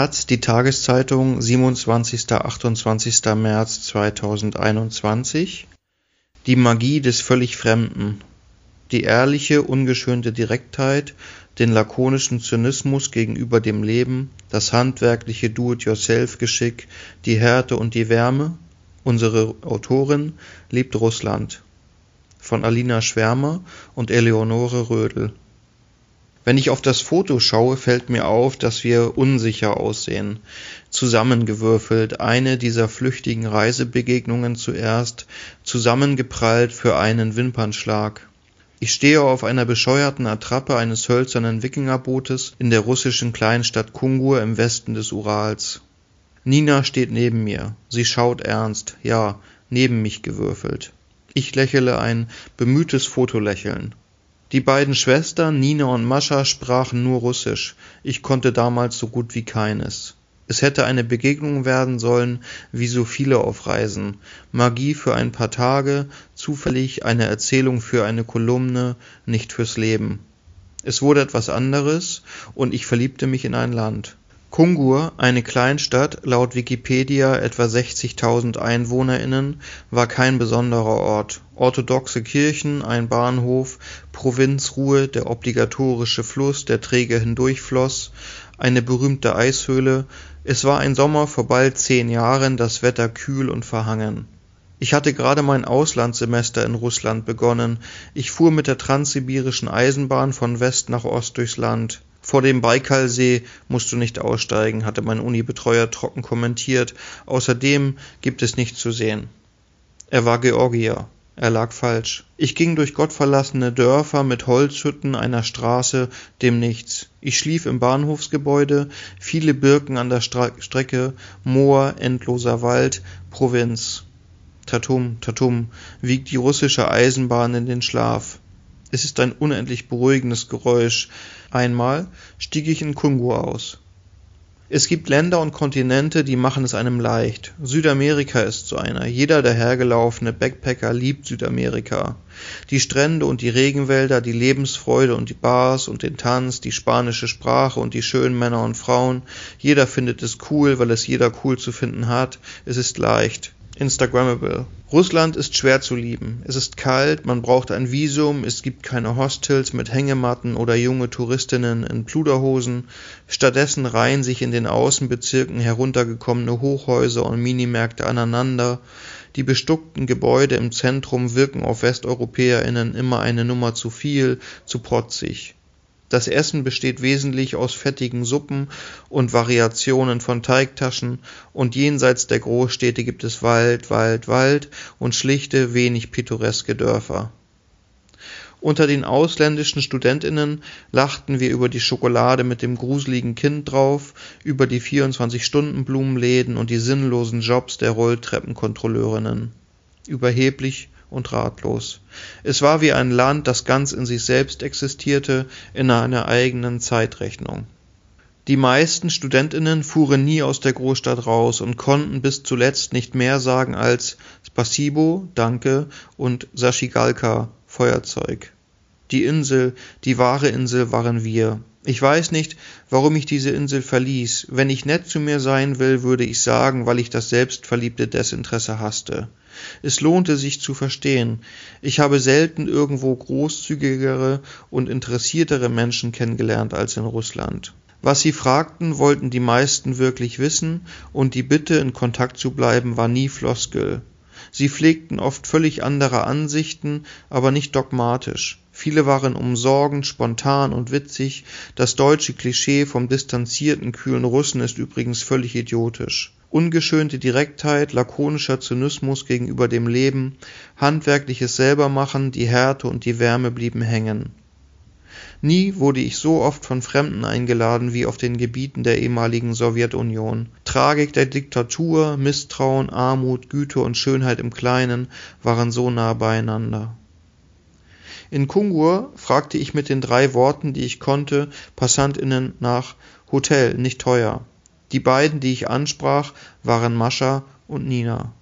Taz, die Tageszeitung, 27. 28. März 2021 Die Magie des völlig Fremden. Die ehrliche, ungeschönte Direktheit, den lakonischen Zynismus gegenüber dem Leben, das handwerkliche Do-it-yourself-Geschick, die Härte und die Wärme. Unsere Autorin liebt Russland. Von Alina Schwärmer und Eleonore Rödel. Wenn ich auf das Foto schaue, fällt mir auf, dass wir unsicher aussehen, zusammengewürfelt, eine dieser flüchtigen Reisebegegnungen zuerst, zusammengeprallt für einen Wimpernschlag. Ich stehe auf einer bescheuerten Attrappe eines hölzernen Wikingerbootes in der russischen Kleinstadt Kungur im Westen des Urals. Nina steht neben mir. Sie schaut ernst, ja, neben mich gewürfelt. Ich lächele ein bemühtes Fotolächeln. Die beiden Schwestern Nina und Mascha sprachen nur Russisch, ich konnte damals so gut wie keines. Es hätte eine Begegnung werden sollen, wie so viele auf Reisen. Magie für ein paar Tage, zufällig eine Erzählung für eine Kolumne, nicht fürs Leben. Es wurde etwas anderes, und ich verliebte mich in ein Land. Kungur, eine Kleinstadt, laut Wikipedia etwa 60.000 EinwohnerInnen, war kein besonderer Ort. Orthodoxe Kirchen, ein Bahnhof, Provinzruhe, der obligatorische Fluss, der träge hindurchfloss, eine berühmte Eishöhle. Es war ein Sommer vor bald zehn Jahren, das Wetter kühl und verhangen. Ich hatte gerade mein Auslandssemester in Russland begonnen. Ich fuhr mit der transsibirischen Eisenbahn von West nach Ost durchs Land. Vor dem Baikalsee musst du nicht aussteigen, hatte mein Unibetreuer trocken kommentiert. Außerdem gibt es nichts zu sehen. Er war Georgier. Er lag falsch. Ich ging durch gottverlassene Dörfer mit Holzhütten, einer Straße, dem Nichts. Ich schlief im Bahnhofsgebäude, viele Birken an der Stra Strecke, Moor, endloser Wald, Provinz. Tatum, Tatum, wiegt die russische Eisenbahn in den Schlaf. Es ist ein unendlich beruhigendes Geräusch. Einmal stieg ich in Kungu aus. Es gibt Länder und Kontinente, die machen es einem leicht. Südamerika ist so einer. Jeder dahergelaufene Backpacker liebt Südamerika. Die Strände und die Regenwälder, die Lebensfreude und die Bars und den Tanz, die spanische Sprache und die schönen Männer und Frauen. Jeder findet es cool, weil es jeder cool zu finden hat. Es ist leicht. Instagrammable. Russland ist schwer zu lieben. Es ist kalt, man braucht ein Visum, es gibt keine Hostels mit Hängematten oder junge Touristinnen in Pluderhosen. Stattdessen reihen sich in den Außenbezirken heruntergekommene Hochhäuser und Minimärkte aneinander. Die bestuckten Gebäude im Zentrum wirken auf WesteuropäerInnen immer eine Nummer zu viel, zu protzig. Das Essen besteht wesentlich aus fettigen Suppen und Variationen von Teigtaschen, und jenseits der Großstädte gibt es Wald, Wald, Wald und schlichte, wenig pittoreske Dörfer. Unter den ausländischen Studentinnen lachten wir über die Schokolade mit dem gruseligen Kind drauf, über die 24-Stunden-Blumenläden und die sinnlosen Jobs der Rolltreppenkontrolleurinnen. Überheblich und ratlos. Es war wie ein Land, das ganz in sich selbst existierte, in einer eigenen Zeitrechnung. Die meisten Studentinnen fuhren nie aus der Großstadt raus und konnten bis zuletzt nicht mehr sagen als Spasibo, Danke und Sashigalka, Feuerzeug. Die Insel, die wahre Insel waren wir. Ich weiß nicht, warum ich diese Insel verließ. Wenn ich nett zu mir sein will, würde ich sagen, weil ich das selbstverliebte Desinteresse hasste. Es lohnte sich zu verstehen. Ich habe selten irgendwo großzügigere und interessiertere Menschen kennengelernt als in Russland. Was sie fragten, wollten die meisten wirklich wissen, und die Bitte, in Kontakt zu bleiben, war nie Floskel. Sie pflegten oft völlig andere Ansichten, aber nicht dogmatisch. Viele waren umsorgend, spontan und witzig. Das deutsche Klischee vom distanzierten, kühlen Russen ist übrigens völlig idiotisch. Ungeschönte Direktheit, lakonischer Zynismus gegenüber dem Leben, handwerkliches Selbermachen, die Härte und die Wärme blieben hängen. Nie wurde ich so oft von Fremden eingeladen wie auf den Gebieten der ehemaligen Sowjetunion. Tragik der Diktatur, Misstrauen, Armut, Güte und Schönheit im Kleinen waren so nah beieinander. In Kungur fragte ich mit den drei Worten, die ich konnte, Passantinnen nach Hotel, nicht teuer. Die beiden, die ich ansprach, waren Mascha und Nina.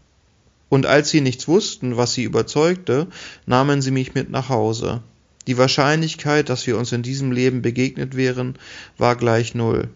Und als sie nichts wussten, was sie überzeugte, nahmen sie mich mit nach Hause. Die Wahrscheinlichkeit, dass wir uns in diesem Leben begegnet wären, war gleich null.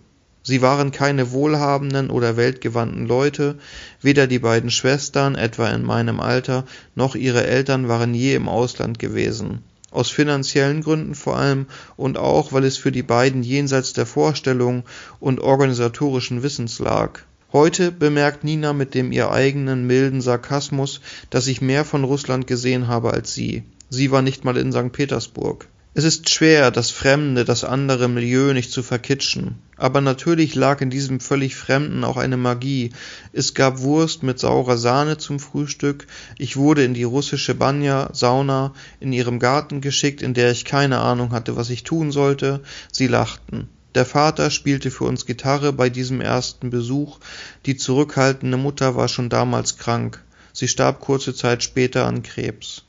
Sie waren keine wohlhabenden oder weltgewandten Leute, weder die beiden Schwestern, etwa in meinem Alter, noch ihre Eltern waren je im Ausland gewesen. Aus finanziellen Gründen vor allem und auch, weil es für die beiden jenseits der Vorstellung und organisatorischen Wissens lag. Heute bemerkt Nina mit dem ihr eigenen milden Sarkasmus, dass ich mehr von Russland gesehen habe als sie. Sie war nicht mal in St. Petersburg. Es ist schwer, das fremde, das andere Milieu nicht zu verkitschen. Aber natürlich lag in diesem völlig Fremden auch eine Magie. Es gab Wurst mit saurer Sahne zum Frühstück. Ich wurde in die russische Banja, Sauna, in ihrem Garten geschickt, in der ich keine Ahnung hatte, was ich tun sollte. Sie lachten. Der Vater spielte für uns Gitarre bei diesem ersten Besuch. Die zurückhaltende Mutter war schon damals krank. Sie starb kurze Zeit später an Krebs.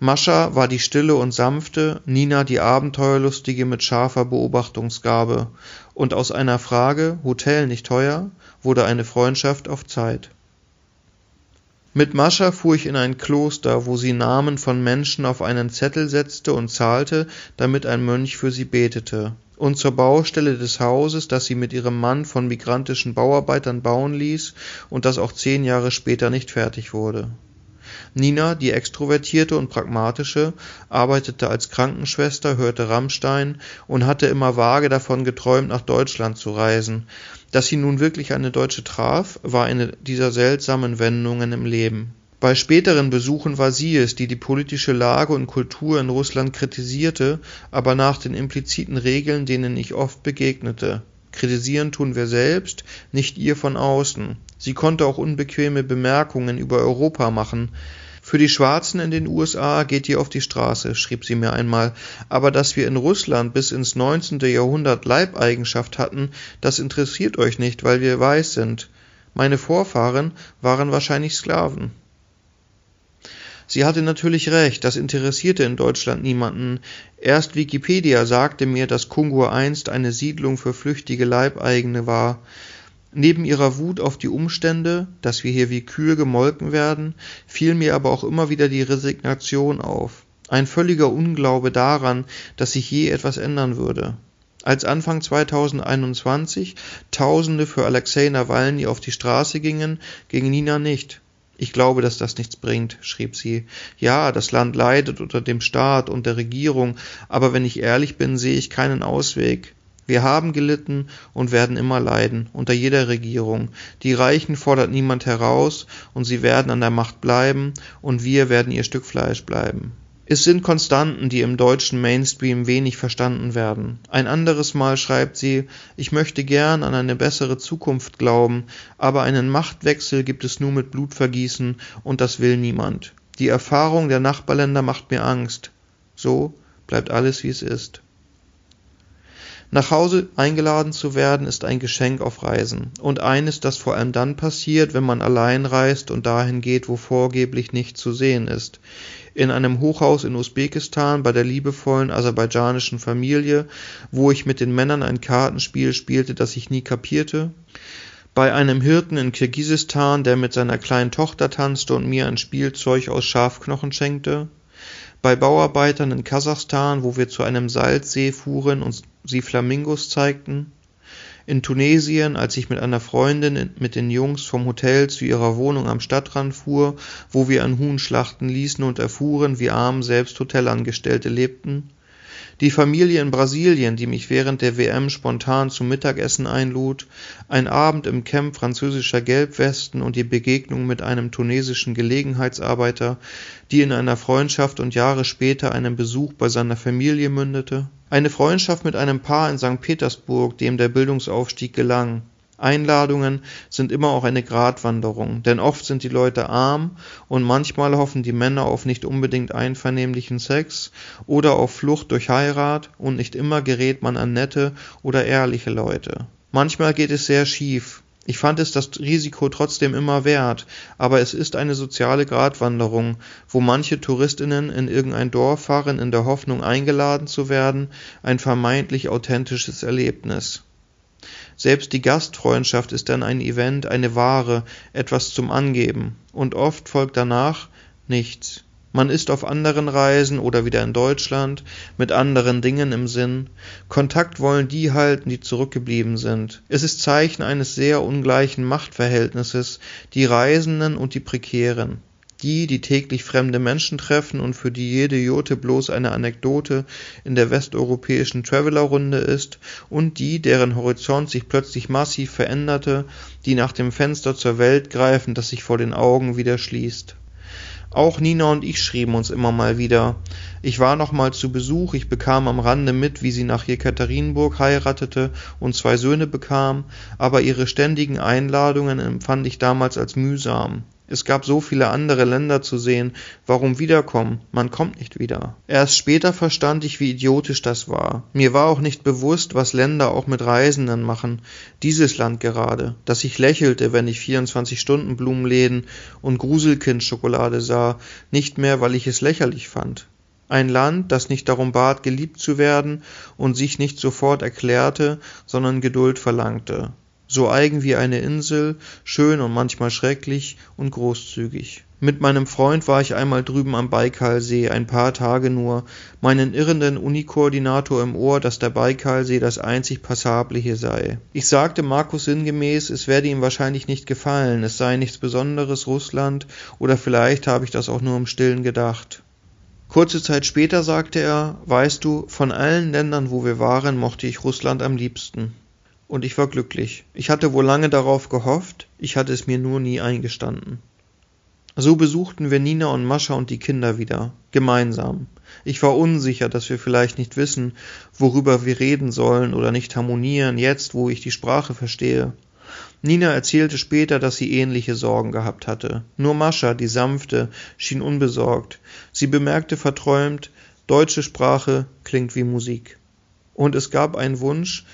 Mascha war die stille und sanfte, Nina die abenteuerlustige mit scharfer Beobachtungsgabe, und aus einer Frage Hotel nicht teuer wurde eine Freundschaft auf Zeit. Mit Mascha fuhr ich in ein Kloster, wo sie Namen von Menschen auf einen Zettel setzte und zahlte, damit ein Mönch für sie betete, und zur Baustelle des Hauses, das sie mit ihrem Mann von migrantischen Bauarbeitern bauen ließ und das auch zehn Jahre später nicht fertig wurde Nina, die Extrovertierte und Pragmatische, arbeitete als Krankenschwester, hörte Rammstein und hatte immer vage davon geträumt, nach Deutschland zu reisen. Dass sie nun wirklich eine Deutsche traf, war eine dieser seltsamen Wendungen im Leben. Bei späteren Besuchen war sie es, die die politische Lage und Kultur in Russland kritisierte, aber nach den impliziten Regeln, denen ich oft begegnete. Kritisieren tun wir selbst, nicht ihr von außen. Sie konnte auch unbequeme Bemerkungen über Europa machen. Für die Schwarzen in den USA geht ihr auf die Straße, schrieb sie mir einmal, aber dass wir in Russland bis ins 19. Jahrhundert Leibeigenschaft hatten, das interessiert euch nicht, weil wir weiß sind. Meine Vorfahren waren wahrscheinlich Sklaven. Sie hatte natürlich recht, das interessierte in Deutschland niemanden. Erst Wikipedia sagte mir, dass Kungur einst eine Siedlung für flüchtige Leibeigene war. Neben ihrer Wut auf die Umstände, dass wir hier wie Kühe gemolken werden, fiel mir aber auch immer wieder die Resignation auf. Ein völliger Unglaube daran, dass sich je etwas ändern würde. Als Anfang 2021 Tausende für Alexei Nawalny auf die Straße gingen, ging Nina nicht. Ich glaube, dass das nichts bringt, schrieb sie. Ja, das Land leidet unter dem Staat und der Regierung, aber wenn ich ehrlich bin, sehe ich keinen Ausweg. Wir haben gelitten und werden immer leiden, unter jeder Regierung. Die Reichen fordert niemand heraus, und sie werden an der Macht bleiben, und wir werden ihr Stück Fleisch bleiben. Es sind Konstanten, die im deutschen Mainstream wenig verstanden werden. Ein anderes Mal schreibt sie, ich möchte gern an eine bessere Zukunft glauben, aber einen Machtwechsel gibt es nur mit Blutvergießen und das will niemand. Die Erfahrung der Nachbarländer macht mir Angst. So bleibt alles wie es ist. Nach Hause eingeladen zu werden, ist ein Geschenk auf Reisen und eines, das vor allem dann passiert, wenn man allein reist und dahin geht, wo vorgeblich nichts zu sehen ist. In einem Hochhaus in Usbekistan bei der liebevollen aserbaidschanischen Familie, wo ich mit den Männern ein Kartenspiel spielte, das ich nie kapierte. Bei einem Hirten in Kirgisistan, der mit seiner kleinen Tochter tanzte und mir ein Spielzeug aus Schafknochen schenkte bei Bauarbeitern in Kasachstan, wo wir zu einem Salzsee fuhren und sie Flamingos zeigten, in Tunesien, als ich mit einer Freundin mit den Jungs vom Hotel zu ihrer Wohnung am Stadtrand fuhr, wo wir ein Huhn schlachten ließen und erfuhren, wie arm selbst Hotelangestellte lebten, die Familie in Brasilien, die mich während der WM spontan zum Mittagessen einlud, ein Abend im Camp französischer Gelbwesten und die Begegnung mit einem tunesischen Gelegenheitsarbeiter, die in einer Freundschaft und Jahre später einem Besuch bei seiner Familie mündete, eine Freundschaft mit einem Paar in St. Petersburg, dem der Bildungsaufstieg gelang, Einladungen sind immer auch eine Gratwanderung, denn oft sind die Leute arm und manchmal hoffen die Männer auf nicht unbedingt einvernehmlichen Sex oder auf Flucht durch Heirat und nicht immer gerät man an nette oder ehrliche Leute. Manchmal geht es sehr schief. Ich fand es das Risiko trotzdem immer wert, aber es ist eine soziale Gratwanderung, wo manche Touristinnen in irgendein Dorf fahren in der Hoffnung eingeladen zu werden, ein vermeintlich authentisches Erlebnis. Selbst die Gastfreundschaft ist dann ein Event, eine Ware, etwas zum Angeben, und oft folgt danach nichts. Man ist auf anderen Reisen oder wieder in Deutschland, mit anderen Dingen im Sinn. Kontakt wollen die halten, die zurückgeblieben sind. Es ist Zeichen eines sehr ungleichen Machtverhältnisses, die Reisenden und die Prekären die, die täglich fremde Menschen treffen und für die jede Jote bloß eine Anekdote in der westeuropäischen Travelerrunde ist, und die, deren Horizont sich plötzlich massiv veränderte, die nach dem Fenster zur Welt greifen, das sich vor den Augen wieder schließt. Auch Nina und ich schrieben uns immer mal wieder. Ich war noch mal zu Besuch, ich bekam am Rande mit, wie sie nach Jekaterinburg heiratete und zwei Söhne bekam, aber ihre ständigen Einladungen empfand ich damals als mühsam. Es gab so viele andere Länder zu sehen, warum wiederkommen? Man kommt nicht wieder. Erst später verstand ich, wie idiotisch das war. Mir war auch nicht bewusst, was Länder auch mit Reisenden machen. Dieses Land gerade, dass ich lächelte, wenn ich 24 Stunden Blumenläden und Gruselkind-Schokolade sah, nicht mehr, weil ich es lächerlich fand. Ein Land, das nicht darum bat, geliebt zu werden und sich nicht sofort erklärte, sondern Geduld verlangte so eigen wie eine Insel, schön und manchmal schrecklich und großzügig. Mit meinem Freund war ich einmal drüben am Baikalsee, ein paar Tage nur, meinen irrenden Unikoordinator im Ohr, dass der Baikalsee das einzig Passable hier sei. Ich sagte Markus sinngemäß, es werde ihm wahrscheinlich nicht gefallen, es sei nichts Besonderes Russland, oder vielleicht habe ich das auch nur im Stillen gedacht. Kurze Zeit später sagte er, weißt du, von allen Ländern, wo wir waren, mochte ich Russland am liebsten und ich war glücklich. Ich hatte wohl lange darauf gehofft, ich hatte es mir nur nie eingestanden. So besuchten wir Nina und Mascha und die Kinder wieder, gemeinsam. Ich war unsicher, dass wir vielleicht nicht wissen, worüber wir reden sollen oder nicht harmonieren, jetzt, wo ich die Sprache verstehe. Nina erzählte später, dass sie ähnliche Sorgen gehabt hatte. Nur Mascha, die sanfte, schien unbesorgt. Sie bemerkte verträumt, deutsche Sprache klingt wie Musik. Und es gab einen Wunsch,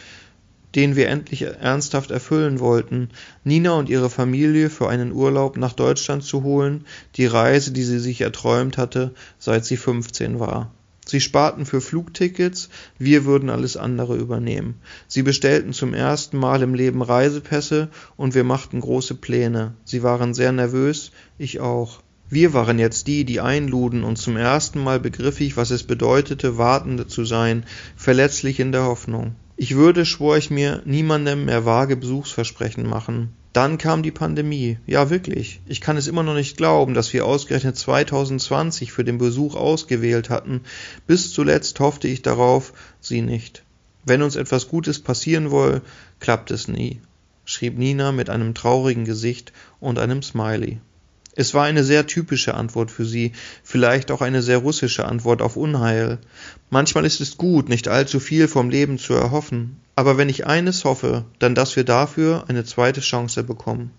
den wir endlich ernsthaft erfüllen wollten, Nina und ihre Familie für einen Urlaub nach Deutschland zu holen, die Reise, die sie sich erträumt hatte, seit sie 15 war. Sie sparten für Flugtickets, wir würden alles andere übernehmen. Sie bestellten zum ersten Mal im Leben Reisepässe und wir machten große Pläne. Sie waren sehr nervös, ich auch. Wir waren jetzt die, die einluden, und zum ersten Mal begriff ich, was es bedeutete, Wartende zu sein, verletzlich in der Hoffnung. Ich würde, schwor ich mir, niemandem mehr vage Besuchsversprechen machen. Dann kam die Pandemie. Ja, wirklich. Ich kann es immer noch nicht glauben, dass wir ausgerechnet 2020 für den Besuch ausgewählt hatten. Bis zuletzt hoffte ich darauf, sie nicht. Wenn uns etwas Gutes passieren woll, klappt es nie, schrieb Nina mit einem traurigen Gesicht und einem Smiley. Es war eine sehr typische Antwort für sie, vielleicht auch eine sehr russische Antwort auf Unheil. Manchmal ist es gut, nicht allzu viel vom Leben zu erhoffen, aber wenn ich eines hoffe, dann dass wir dafür eine zweite Chance bekommen.